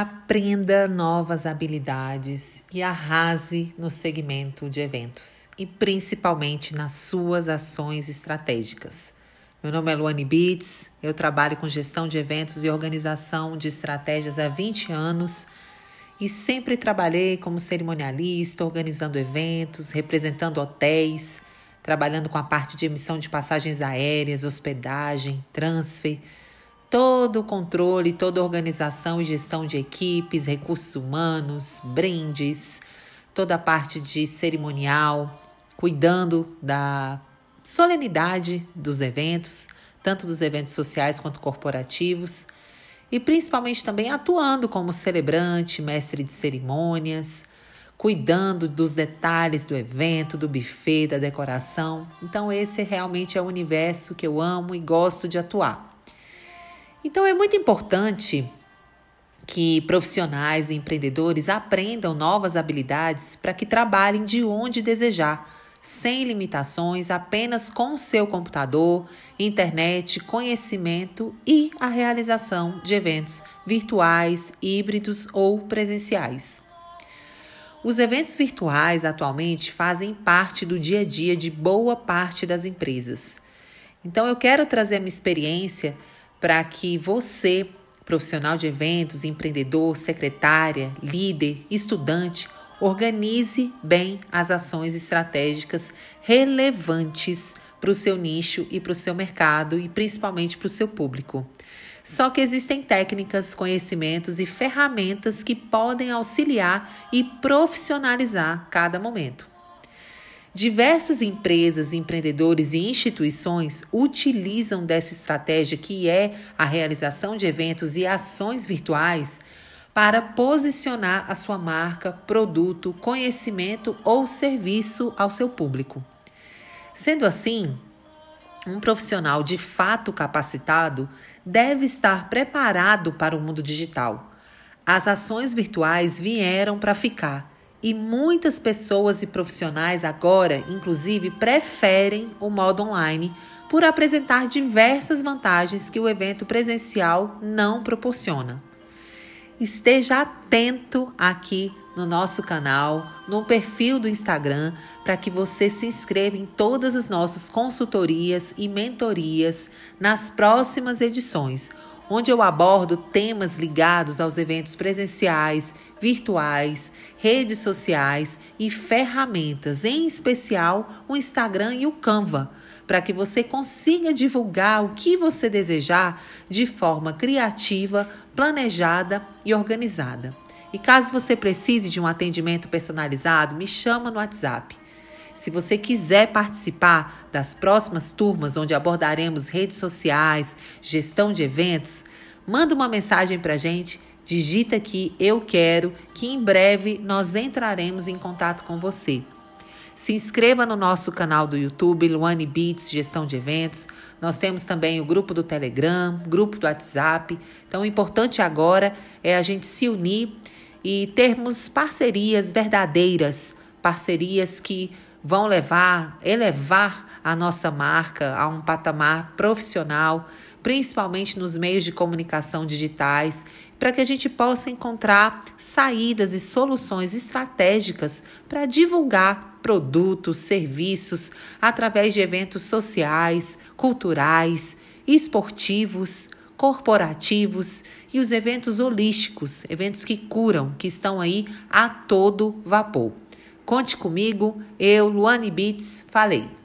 Aprenda novas habilidades e arrase no segmento de eventos e principalmente nas suas ações estratégicas. Meu nome é Luane Beats, eu trabalho com gestão de eventos e organização de estratégias há 20 anos e sempre trabalhei como cerimonialista, organizando eventos, representando hotéis, trabalhando com a parte de emissão de passagens aéreas, hospedagem, transfer todo o controle, toda a organização e gestão de equipes, recursos humanos, brindes, toda a parte de cerimonial, cuidando da solenidade dos eventos, tanto dos eventos sociais quanto corporativos, e principalmente também atuando como celebrante, mestre de cerimônias, cuidando dos detalhes do evento, do buffet, da decoração. Então, esse realmente é o universo que eu amo e gosto de atuar. Então é muito importante que profissionais e empreendedores aprendam novas habilidades para que trabalhem de onde desejar, sem limitações, apenas com o seu computador, internet, conhecimento e a realização de eventos virtuais, híbridos ou presenciais. Os eventos virtuais atualmente fazem parte do dia a dia de boa parte das empresas. Então eu quero trazer minha experiência para que você, profissional de eventos, empreendedor, secretária, líder, estudante, organize bem as ações estratégicas relevantes para o seu nicho e para o seu mercado e principalmente para o seu público. Só que existem técnicas, conhecimentos e ferramentas que podem auxiliar e profissionalizar cada momento. Diversas empresas, empreendedores e instituições utilizam dessa estratégia que é a realização de eventos e ações virtuais para posicionar a sua marca, produto, conhecimento ou serviço ao seu público. Sendo assim, um profissional de fato capacitado deve estar preparado para o mundo digital. As ações virtuais vieram para ficar e muitas pessoas e profissionais agora, inclusive, preferem o modo online por apresentar diversas vantagens que o evento presencial não proporciona. Esteja atento aqui no nosso canal, no perfil do Instagram, para que você se inscreva em todas as nossas consultorias e mentorias nas próximas edições onde eu abordo temas ligados aos eventos presenciais, virtuais, redes sociais e ferramentas, em especial o Instagram e o Canva, para que você consiga divulgar o que você desejar de forma criativa, planejada e organizada. E caso você precise de um atendimento personalizado, me chama no WhatsApp se você quiser participar das próximas turmas onde abordaremos redes sociais, gestão de eventos, manda uma mensagem para a gente, digita aqui eu quero, que em breve nós entraremos em contato com você. Se inscreva no nosso canal do YouTube, Luane Beats Gestão de Eventos. Nós temos também o grupo do Telegram, grupo do WhatsApp. Então, o importante agora é a gente se unir e termos parcerias verdadeiras, parcerias que vão levar, elevar a nossa marca a um patamar profissional, principalmente nos meios de comunicação digitais, para que a gente possa encontrar saídas e soluções estratégicas para divulgar produtos, serviços através de eventos sociais, culturais, esportivos, corporativos e os eventos holísticos, eventos que curam, que estão aí a todo vapor. Conte comigo, eu, Luane Beats, falei.